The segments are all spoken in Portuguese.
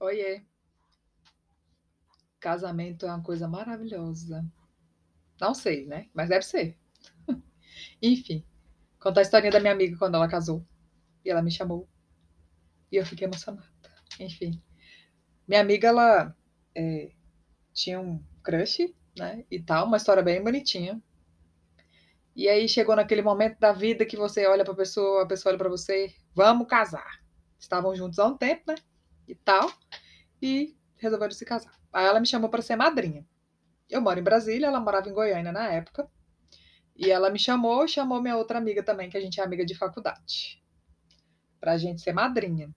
Oiê. Casamento é uma coisa maravilhosa. Não sei, né? Mas deve ser. Enfim, contar a historinha da minha amiga quando ela casou. E ela me chamou. E eu fiquei emocionada. Enfim. Minha amiga, ela é, tinha um crush, né? E tal, uma história bem bonitinha. E aí chegou naquele momento da vida que você olha pra pessoa, a pessoa olha pra você, vamos casar. Estavam juntos há um tempo, né? E tal. E resolveram se casar. Aí ela me chamou para ser madrinha. Eu moro em Brasília, ela morava em Goiânia na época. E ela me chamou, chamou minha outra amiga também, que a gente é amiga de faculdade. Pra gente ser madrinha.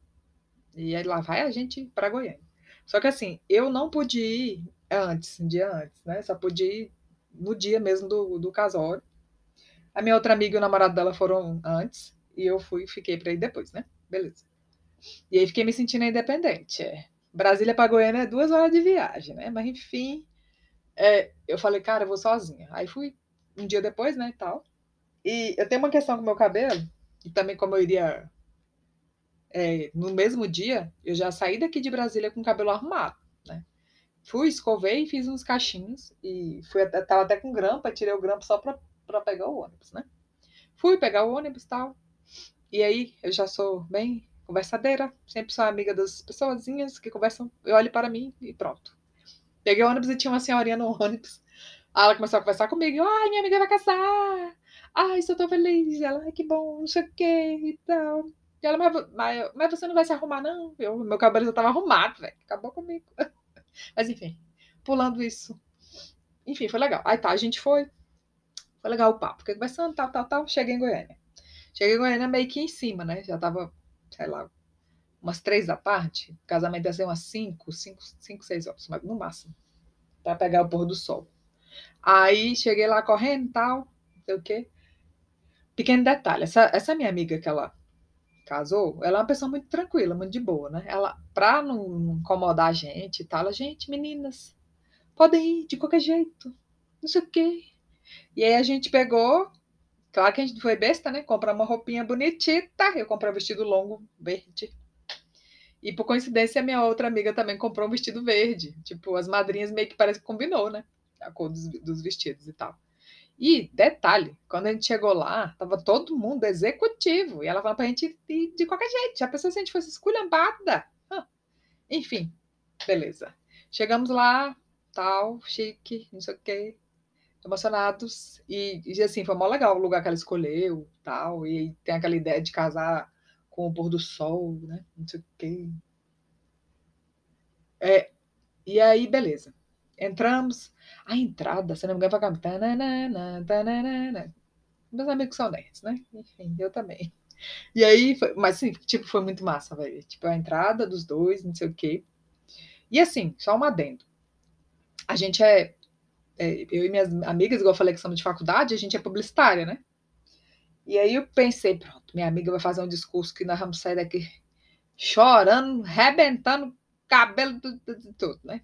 E aí lá vai a gente para Goiânia. Só que assim, eu não pude ir antes, um dia antes, né? Só pude ir no dia mesmo do, do casório. A minha outra amiga e o namorado dela foram antes. E eu fui, fiquei pra ir depois, né? Beleza. E aí fiquei me sentindo independente. É. Brasília para Goiânia é duas horas de viagem, né? Mas enfim, é, eu falei, cara, eu vou sozinha. Aí fui um dia depois, né, e tal. E eu tenho uma questão com meu cabelo, e também como eu iria é, no mesmo dia, eu já saí daqui de Brasília com o cabelo arrumado, né? Fui, escovei, fiz uns cachinhos e fui até, tava até com grampa, tirei o grampo só pra, pra pegar o ônibus, né? Fui pegar o ônibus e tal. E aí eu já sou bem conversadeira, sempre sou amiga das pessoazinhas que conversam, eu olho para mim e pronto. Peguei o ônibus e tinha uma senhorinha no ônibus. Aí ela começou a conversar comigo, ai, minha amiga vai casar, ai, estou tão feliz, ela, ai, que bom, não sei o que e tal. E ela, mas, mas, você não vai se arrumar, não? Eu, meu cabelo já estava arrumado, velho, acabou comigo. mas enfim, pulando isso. Enfim, foi legal. Aí tá, a gente foi, foi legal o papo, fiquei conversando, tal, tal, tal, cheguei em Goiânia. Cheguei em Goiânia meio que em cima, né, já tava sei lá, umas três da tarde. O casamento ia ser umas cinco, cinco, cinco, seis horas, no máximo, para pegar o pôr do sol. Aí cheguei lá correndo e tal, não sei o quê. Pequeno detalhe, essa, essa minha amiga que ela casou, ela é uma pessoa muito tranquila, muito de boa, né? Ela, pra não incomodar a gente e tal, ela, gente, meninas, podem ir de qualquer jeito, não sei o quê. E aí a gente pegou, Claro que a gente foi besta, né? Comprar uma roupinha bonitita. Eu comprei um vestido longo verde. E por coincidência, minha outra amiga também comprou um vestido verde. Tipo, as madrinhas meio que parece que combinou, né? A cor dos, dos vestidos e tal. E detalhe, quando a gente chegou lá, tava todo mundo executivo. E ela falou pra gente ir de qualquer jeito. Já pensou se a gente fosse esculhambada? Enfim, beleza. Chegamos lá, tal, chique, não sei o quê emocionados. E, e assim, foi mó legal o lugar que ela escolheu, tal. E tem aquela ideia de casar com o pôr do sol, né? Não sei o quê. É, e aí, beleza. Entramos. A entrada, se não me engano, vai cantar. Meus amigos são nerds, né? Enfim, eu também. E aí, foi, mas assim, tipo, foi muito massa, velho. Tipo, a entrada dos dois, não sei o quê. E assim, só um adendo. A gente é é, eu e minhas amigas, igual eu falei que somos de faculdade, a gente é publicitária, né? E aí eu pensei, pronto, minha amiga vai fazer um discurso que nós vamos sair daqui chorando, rebentando cabelo de tudo, né?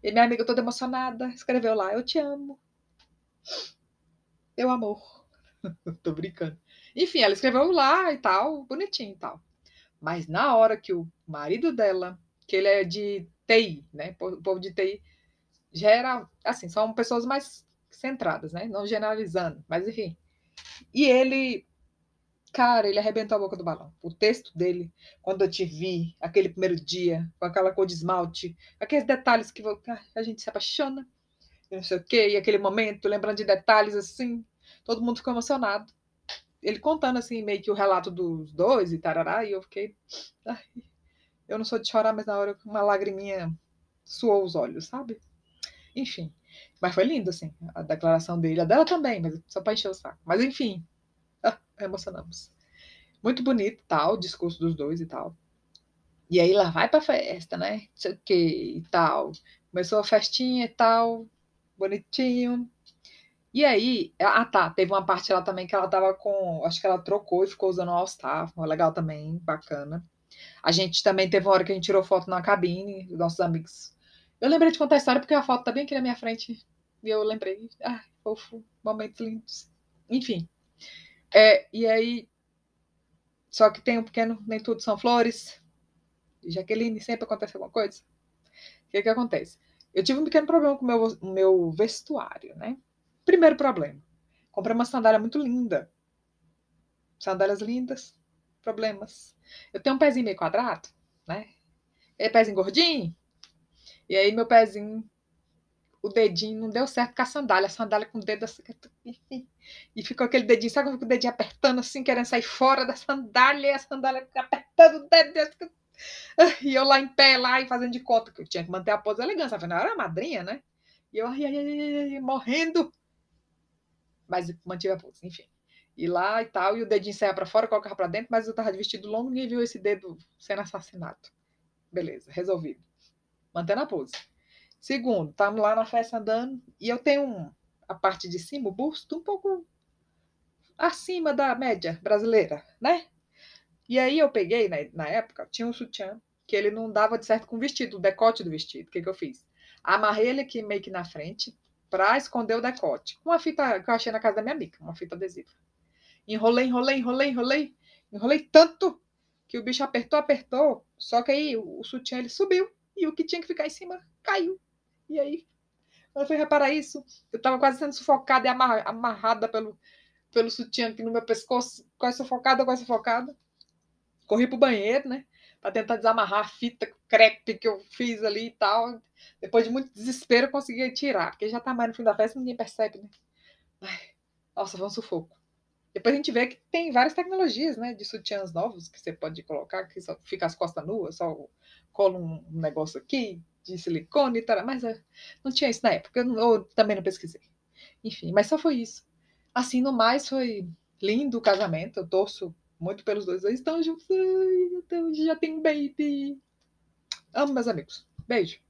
E minha amiga toda emocionada escreveu lá, eu te amo. Meu amor. Tô brincando. Enfim, ela escreveu lá e tal, bonitinho e tal. Mas na hora que o marido dela, que ele é de TI, né? O povo de TI gera, assim, são pessoas mais centradas, né? Não generalizando, mas enfim. E ele, cara, ele arrebentou a boca do balão. O texto dele, quando eu te vi, aquele primeiro dia, com aquela cor de esmalte, aqueles detalhes que a gente se apaixona, não sei o quê, e aquele momento, lembrando de detalhes assim, todo mundo ficou emocionado. Ele contando assim, meio que o relato dos dois e tarará, e eu fiquei. Ai, eu não sou de chorar, mas na hora uma lagriminha suou os olhos, sabe? Enfim. Mas foi lindo, assim, a declaração dele. A dela também, mas só pra encher o saco. Mas enfim. Ah, emocionamos. Muito bonito, tal, o discurso dos dois e tal. E aí lá vai pra festa, né? Não sei o que e tal. Começou a festinha e tal, bonitinho. E aí, ah tá, teve uma parte lá também que ela tava com, acho que ela trocou e ficou usando o All-Star, legal também, bacana. A gente também teve uma hora que a gente tirou foto na cabine, nossos amigos eu lembrei de contar a história porque a foto tá bem aqui na minha frente. E eu lembrei. Ai, fofo, momentos lindos. Enfim. É, e aí. Só que tem um pequeno, nem tudo são flores. Jaqueline, sempre acontece alguma coisa? O que que acontece? Eu tive um pequeno problema com o meu, meu vestuário, né? Primeiro problema. Comprei uma sandália muito linda. Sandálias lindas, problemas. Eu tenho um pezinho meio quadrado, né? É pezinho gordinho. E aí meu pezinho, o dedinho não deu certo com a sandália. A sandália com o dedo assim. E ficou aquele dedinho, sabe com o dedinho apertando assim, querendo sair fora da sandália, e a sandália apertando o dedo. E eu lá em pé, lá e fazendo de conta que eu tinha que manter a pose elegância. Afinal, era madrinha, né? E eu ai, ai, ai, morrendo. Mas mantive a pose, enfim. E lá e tal, e o dedinho saia para fora, colocava para dentro, mas eu tava de vestido longo, ninguém viu esse dedo sendo assassinado. Beleza, resolvido. Mantendo a pose. Segundo, estamos lá na festa andando, e eu tenho um, a parte de cima, o busto, um pouco acima da média brasileira, né? E aí eu peguei, na, na época, tinha um sutiã que ele não dava de certo com o vestido, o decote do vestido. O que, que eu fiz? Amarrei ele aqui meio que na frente para esconder o decote. Uma fita que eu achei na casa da minha amiga, uma fita adesiva. Enrolei, enrolei, enrolei, enrolei. Enrolei tanto que o bicho apertou, apertou. Só que aí o, o sutiã ele subiu e o que tinha que ficar em cima caiu. E aí, eu fui reparar isso, eu estava quase sendo sufocada e amarrada pelo, pelo sutiã aqui no meu pescoço, quase sufocada, quase sufocada. Corri pro banheiro, né? Para tentar desamarrar a fita crepe que eu fiz ali e tal. Depois de muito desespero, eu consegui tirar, porque já tá mais no fim da festa ninguém percebe, né? Ai, nossa, foi um sufoco. Depois a gente vê que tem várias tecnologias, né? De sutiãs novos que você pode colocar, que só fica as costas nuas, só cola um negócio aqui de silicone e tal. Mas é, não tinha isso na época, eu, também não pesquisei. Enfim, mas só foi isso. Assim, no mais, foi lindo o casamento. Eu torço muito pelos dois. Eles estão juntos. Ai, já tem um baby. Amo meus amigos. Beijo.